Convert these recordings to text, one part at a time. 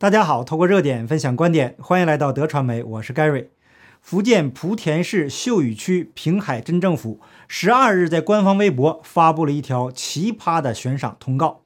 大家好，透过热点分享观点，欢迎来到德传媒，我是 Gary。福建莆田市秀屿区平海镇政府十二日在官方微博发布了一条奇葩的悬赏通告，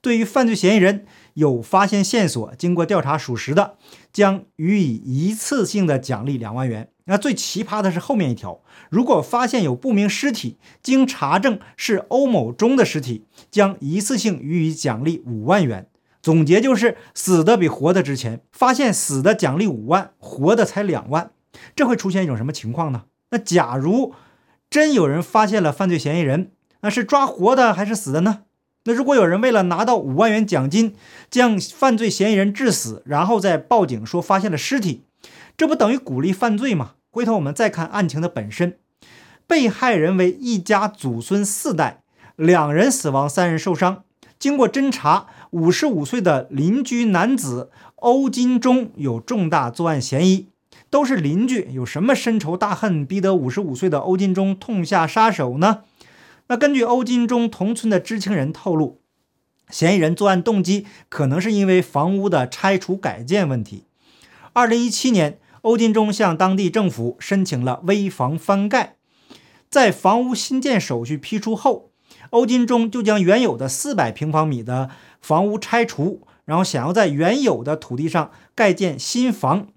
对于犯罪嫌疑人有发现线索，经过调查属实的，将予以一次性的奖励两万元。那最奇葩的是后面一条，如果发现有不明尸体，经查证是欧某忠的尸体，将一次性予以奖励五万元。总结就是，死的比活的值钱。发现死的奖励五万，活的才两万，这会出现一种什么情况呢？那假如真有人发现了犯罪嫌疑人，那是抓活的还是死的呢？那如果有人为了拿到五万元奖金，将犯罪嫌疑人致死，然后再报警说发现了尸体，这不等于鼓励犯罪吗？回头我们再看案情的本身，被害人为一家祖孙四代，两人死亡，三人受伤。经过侦查，五十五岁的邻居男子欧金忠有重大作案嫌疑。都是邻居，有什么深仇大恨，逼得五十五岁的欧金忠痛下杀手呢？那根据欧金忠同村的知情人透露，嫌疑人作案动机可能是因为房屋的拆除改建问题。二零一七年，欧金忠向当地政府申请了危房翻盖，在房屋新建手续批出后。欧金忠就将原有的四百平方米的房屋拆除，然后想要在原有的土地上盖建新房。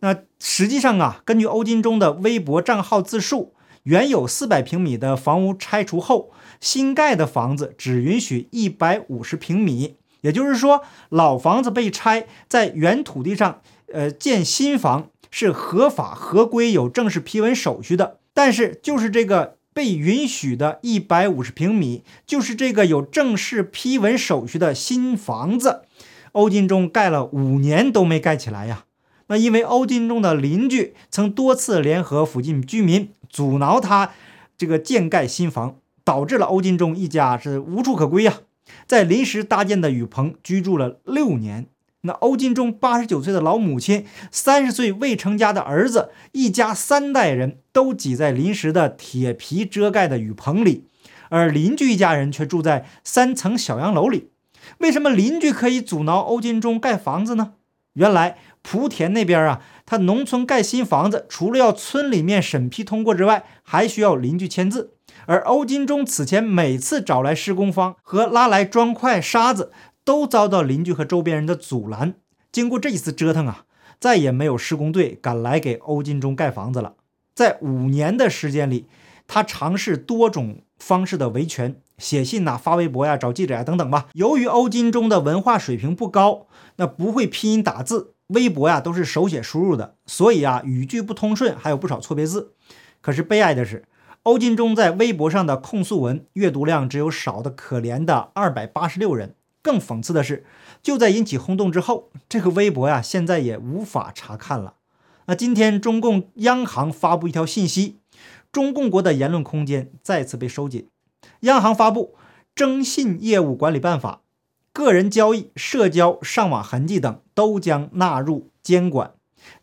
那实际上啊，根据欧金忠的微博账号自述，原有四百平米的房屋拆除后，新盖的房子只允许一百五十平米。也就是说，老房子被拆，在原土地上呃建新房是合法合规、有正式批文手续的。但是就是这个。被允许的一百五十平米，就是这个有正式批文手续的新房子。欧金忠盖了五年都没盖起来呀。那因为欧金忠的邻居曾多次联合附近居民阻挠他这个建盖新房，导致了欧金忠一家是无处可归呀，在临时搭建的雨棚居住了六年。那欧金忠八十九岁的老母亲，三十岁未成家的儿子，一家三代人都挤在临时的铁皮遮盖的雨棚里，而邻居一家人却住在三层小洋楼里。为什么邻居可以阻挠欧金忠盖房子呢？原来莆田那边啊，他农村盖新房子，除了要村里面审批通过之外，还需要邻居签字。而欧金忠此前每次找来施工方和拉来砖块沙子。都遭到邻居和周边人的阻拦。经过这一次折腾啊，再也没有施工队敢来给欧金忠盖房子了。在五年的时间里，他尝试多种方式的维权，写信呐、发微博呀、找记者呀等等吧。由于欧金忠的文化水平不高，那不会拼音打字，微博呀都是手写输入的，所以啊语句不通顺，还有不少错别字。可是悲哀的是，欧金忠在微博上的控诉文阅读量只有少的可怜的二百八十六人。更讽刺的是，就在引起轰动之后，这个微博呀，现在也无法查看了。那今天中共央行发布一条信息，中共国的言论空间再次被收紧。央行发布《征信业务管理办法》，个人交易、社交、上网痕迹等都将纳入监管。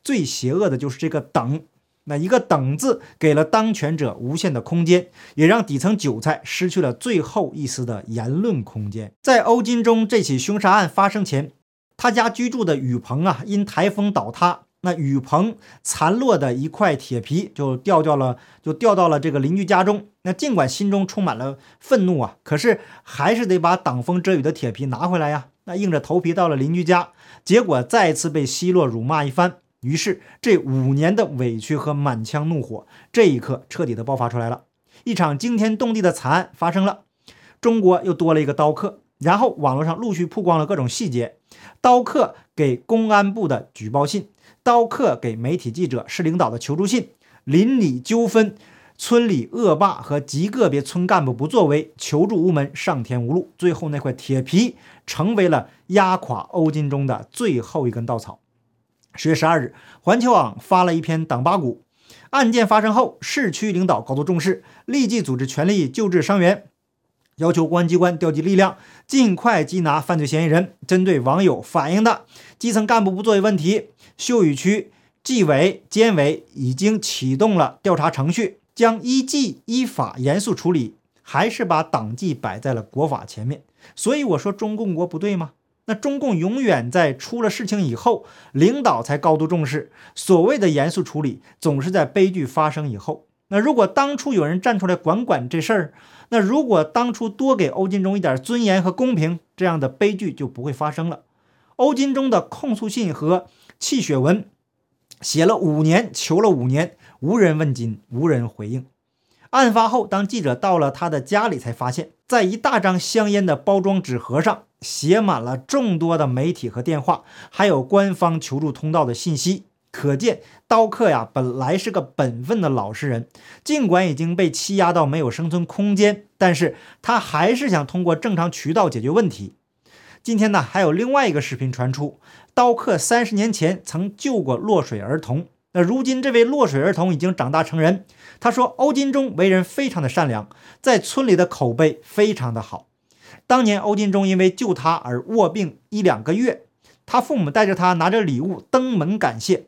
最邪恶的就是这个“等”。那一个“等”字，给了当权者无限的空间，也让底层韭菜失去了最后一丝的言论空间。在欧金中这起凶杀案发生前，他家居住的雨棚啊，因台风倒塌，那雨棚残落的一块铁皮就掉掉了，就掉到了这个邻居家中。那尽管心中充满了愤怒啊，可是还是得把挡风遮雨的铁皮拿回来呀。那硬着头皮到了邻居家，结果再次被奚落辱骂一番。于是，这五年的委屈和满腔怒火，这一刻彻底的爆发出来了。一场惊天动地的惨案发生了，中国又多了一个刀客。然后，网络上陆续曝光了各种细节：刀客给公安部的举报信，刀客给媒体记者、市领导的求助信，邻里纠纷、村里恶霸和极个别村干部不作为，求助无门，上天无路。最后，那块铁皮成为了压垮欧金中的最后一根稻草。十月十二日，环球网发了一篇党八股。案件发生后，市区领导高度重视，立即组织全力救治伤员，要求公安机关调集力量，尽快缉拿犯罪嫌疑人。针对网友反映的基层干部不作为问题，秀屿区纪委监委已经启动了调查程序，将依纪依法严肃处理。还是把党纪摆在了国法前面。所以我说中共国不对吗？那中共永远在出了事情以后，领导才高度重视。所谓的严肃处理，总是在悲剧发生以后。那如果当初有人站出来管管这事儿，那如果当初多给欧金忠一点尊严和公平，这样的悲剧就不会发生了。欧金忠的控诉信和泣血文，写了五年，求了五年，无人问津，无人回应。案发后，当记者到了他的家里，才发现，在一大张香烟的包装纸盒上，写满了众多的媒体和电话，还有官方求助通道的信息。可见，刀客呀，本来是个本分的老实人，尽管已经被欺压到没有生存空间，但是他还是想通过正常渠道解决问题。今天呢，还有另外一个视频传出，刀客三十年前曾救过落水儿童。那如今，这位落水儿童已经长大成人。他说，欧金忠为人非常的善良，在村里的口碑非常的好。当年欧金忠因为救他而卧病一两个月，他父母带着他拿着礼物登门感谢，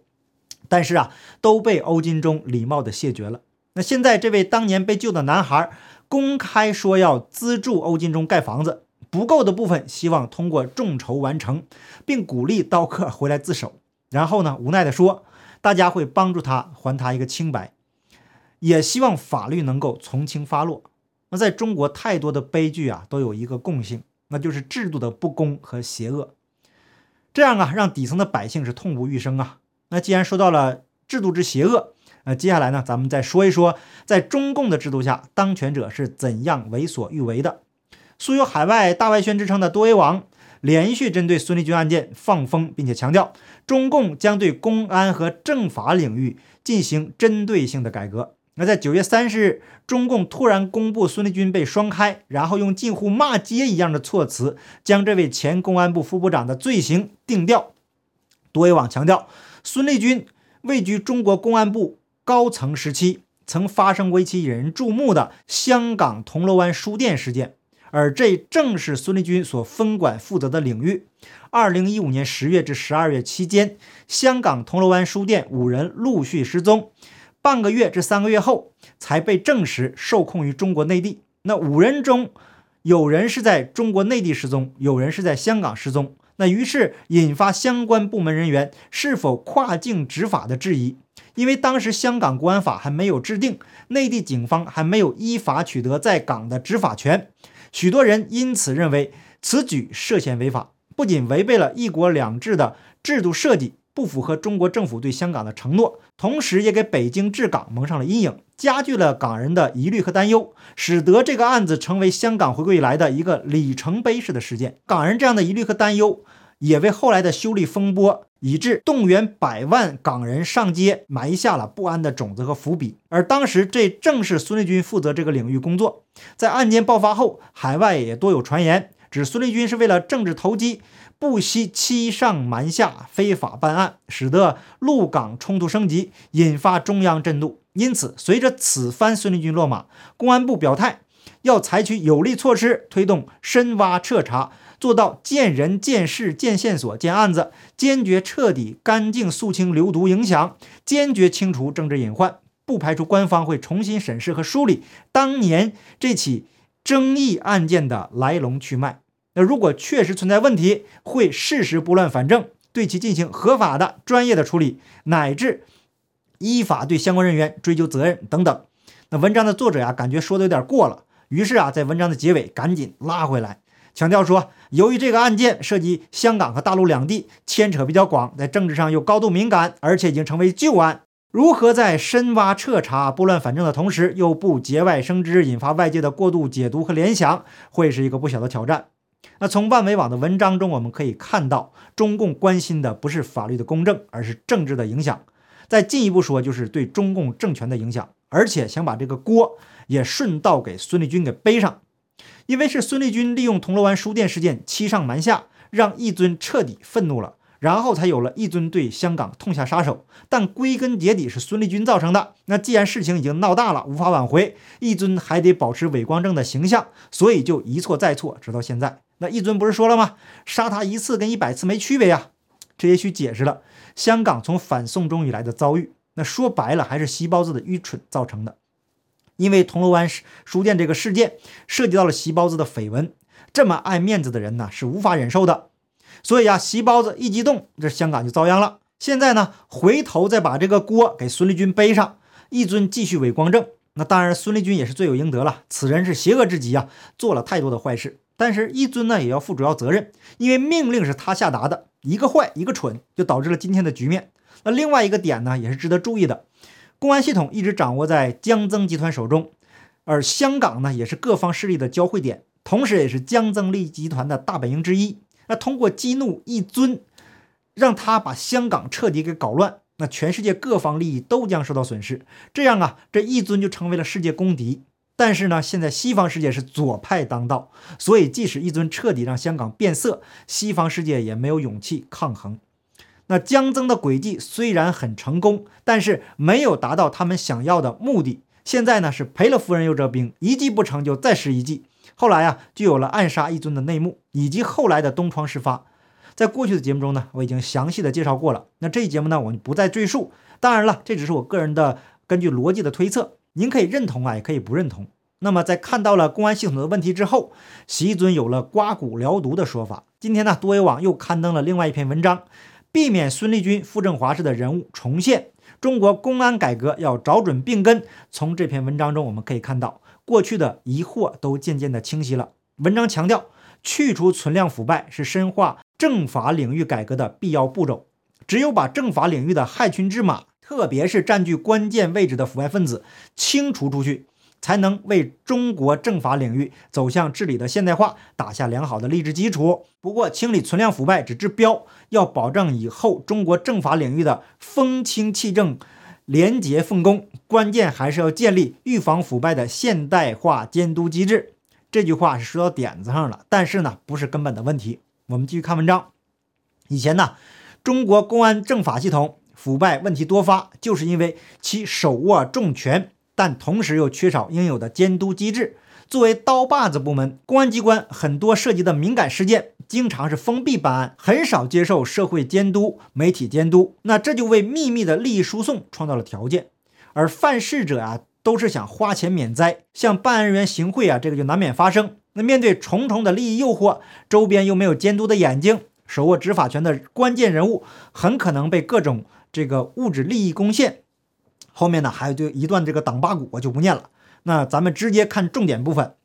但是啊，都被欧金忠礼貌的谢绝了。那现在，这位当年被救的男孩公开说要资助欧金忠盖房子，不够的部分希望通过众筹完成，并鼓励刀客回来自首。然后呢，无奈的说。大家会帮助他还他一个清白，也希望法律能够从轻发落。那在中国，太多的悲剧啊，都有一个共性，那就是制度的不公和邪恶。这样啊，让底层的百姓是痛不欲生啊。那既然说到了制度之邪恶，那接下来呢，咱们再说一说，在中共的制度下，当权者是怎样为所欲为的。素有海外大外宣之称的多维网。连续针对孙立军案件放风，并且强调中共将对公安和政法领域进行针对性的改革。那在九月三十日，中共突然公布孙立军被双开，然后用近乎骂街一样的措辞将这位前公安部副部长的罪行定调。多维网强调，孙立军位居中国公安部高层时期，曾发生过一起引人注目的香港铜锣湾书店事件。而这正是孙立军所分管负责的领域。二零一五年十月至十二月期间，香港铜锣湾书店五人陆续失踪，半个月至三个月后才被证实受控于中国内地。那五人中，有人是在中国内地失踪，有人是在香港失踪。那于是引发相关部门人员是否跨境执法的质疑，因为当时香港国安法还没有制定，内地警方还没有依法取得在港的执法权。许多人因此认为此举涉嫌违法，不仅违背了一国两制的制度设计，不符合中国政府对香港的承诺，同时也给北京治港蒙上了阴影，加剧了港人的疑虑和担忧，使得这个案子成为香港回归以来的一个里程碑式的事件。港人这样的疑虑和担忧，也为后来的修例风波。以致动员百万港人上街，埋下了不安的种子和伏笔。而当时，这正是孙立军负责这个领域工作。在案件爆发后，海外也多有传言，指孙立军是为了政治投机，不惜欺上瞒下，非法办案，使得陆港冲突升级，引发中央震怒。因此，随着此番孙立军落马，公安部表态，要采取有力措施，推动深挖彻查。做到见人、见事、见线索、见案子，坚决彻底干净肃清流毒影响，坚决清除政治隐患，不排除官方会重新审视和梳理当年这起争议案件的来龙去脉。那如果确实存在问题，会适时拨乱反正，对其进行合法的、专业的处理，乃至依法对相关人员追究责任等等。那文章的作者呀，感觉说的有点过了，于是啊，在文章的结尾赶紧拉回来。强调说，由于这个案件涉及香港和大陆两地，牵扯比较广，在政治上又高度敏感，而且已经成为旧案，如何在深挖彻查、拨乱反正的同时，又不节外生枝，引发外界的过度解读和联想，会是一个不小的挑战。那从万维网的文章中，我们可以看到，中共关心的不是法律的公正，而是政治的影响。再进一步说，就是对中共政权的影响，而且想把这个锅也顺道给孙立军给背上。因为是孙立军利用铜锣湾书店事件欺上瞒下，让一尊彻底愤怒了，然后才有了一尊对香港痛下杀手。但归根结底是孙立军造成的。那既然事情已经闹大了，无法挽回，一尊还得保持伪光正的形象，所以就一错再错，直到现在。那一尊不是说了吗？杀他一次跟一百次没区别呀。这也许解释了香港从反送中以来的遭遇。那说白了，还是习包子的愚蠢造成的。因为铜锣湾书店这个事件涉及到了席包子的绯闻，这么爱面子的人呢是无法忍受的。所以啊，席包子一激动，这香港就遭殃了。现在呢，回头再把这个锅给孙立军背上，一尊继续伪光正。那当然，孙立军也是罪有应得了。此人是邪恶至极啊，做了太多的坏事。但是，一尊呢也要负主要责任，因为命令是他下达的，一个坏，一个蠢，就导致了今天的局面。那另外一个点呢，也是值得注意的，公安系统一直掌握在江曾集团手中，而香港呢，也是各方势力的交汇点，同时也是江曾利益集团的大本营之一。那通过激怒一尊，让他把香港彻底给搞乱，那全世界各方利益都将受到损失。这样啊，这一尊就成为了世界公敌。但是呢，现在西方世界是左派当道，所以即使一尊彻底让香港变色，西方世界也没有勇气抗衡。那江增的诡计虽然很成功，但是没有达到他们想要的目的。现在呢是赔了夫人又折兵，一计不成就再施一计。后来啊，就有了暗杀一尊的内幕，以及后来的东窗事发。在过去的节目中呢，我已经详细的介绍过了。那这一节目呢，我们不再赘述。当然了，这只是我个人的根据逻辑的推测，您可以认同啊，也可以不认同。那么在看到了公安系统的问题之后，习尊有了刮骨疗毒的说法。今天呢，多维网又刊登了另外一篇文章，避免孙立军、傅政华式的人物重现。中国公安改革要找准病根。从这篇文章中，我们可以看到过去的疑惑都渐渐的清晰了。文章强调，去除存量腐败是深化政法领域改革的必要步骤。只有把政法领域的害群之马，特别是占据关键位置的腐败分子清除出去，才能为中国政法领域走向治理的现代化打下良好的励志基础。不过，清理存量腐败只治标，要保证以后中国政法领域的风清气正、廉洁奉公，关键还是要建立预防腐败的现代化监督机制。这句话是说到点子上了，但是呢，不是根本的问题。我们继续看文章。以前呢，中国公安政法系统腐败问题多发，就是因为其手握重权。但同时又缺少应有的监督机制。作为刀把子部门，公安机关很多涉及的敏感事件，经常是封闭办案，很少接受社会监督、媒体监督。那这就为秘密的利益输送创造了条件。而犯事者啊，都是想花钱免灾，向办案人员行贿啊，这个就难免发生。那面对重重的利益诱惑，周边又没有监督的眼睛，手握执法权的关键人物，很可能被各种这个物质利益攻陷。后面呢还有就一段这个党八股我就不念了，那咱们直接看重点部分。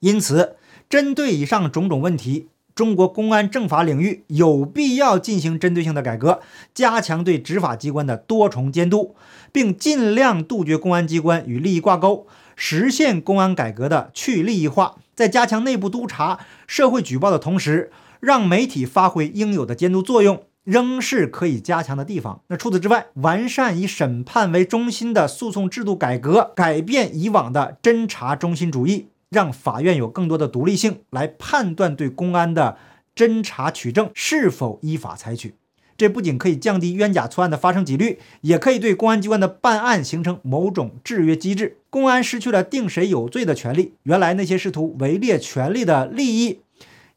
因此，针对以上种种问题，中国公安政法领域有必要进行针对性的改革，加强对执法机关的多重监督，并尽量杜绝公安机关与利益挂钩，实现公安改革的去利益化。在加强内部督查、社会举报的同时，让媒体发挥应有的监督作用。仍是可以加强的地方。那除此之外，完善以审判为中心的诉讼制度改革，改变以往的侦查中心主义，让法院有更多的独立性来判断对公安的侦查取证是否依法采取。这不仅可以降低冤假错案的发生几率，也可以对公安机关的办案形成某种制约机制。公安失去了定谁有罪的权利，原来那些试图围猎权力的利益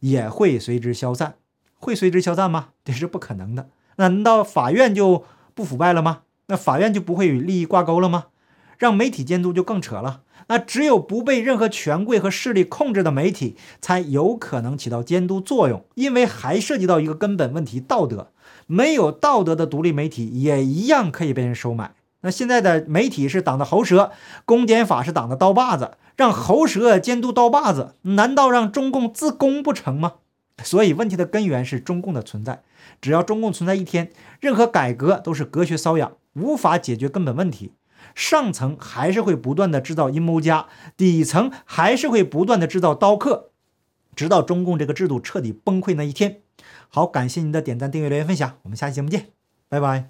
也会随之消散。会随之消散吗？这是不可能的。难道法院就不腐败了吗？那法院就不会与利益挂钩了吗？让媒体监督就更扯了。那只有不被任何权贵和势力控制的媒体，才有可能起到监督作用。因为还涉及到一个根本问题：道德。没有道德的独立媒体，也一样可以被人收买。那现在的媒体是党的喉舌，公检法是党的刀把子，让喉舌监督刀把子，难道让中共自宫不成吗？所以，问题的根源是中共的存在。只要中共存在一天，任何改革都是隔靴搔痒，无法解决根本问题。上层还是会不断的制造阴谋家，底层还是会不断的制造刀客，直到中共这个制度彻底崩溃那一天。好，感谢您的点赞、订阅、留言、分享，我们下期节目见，拜拜。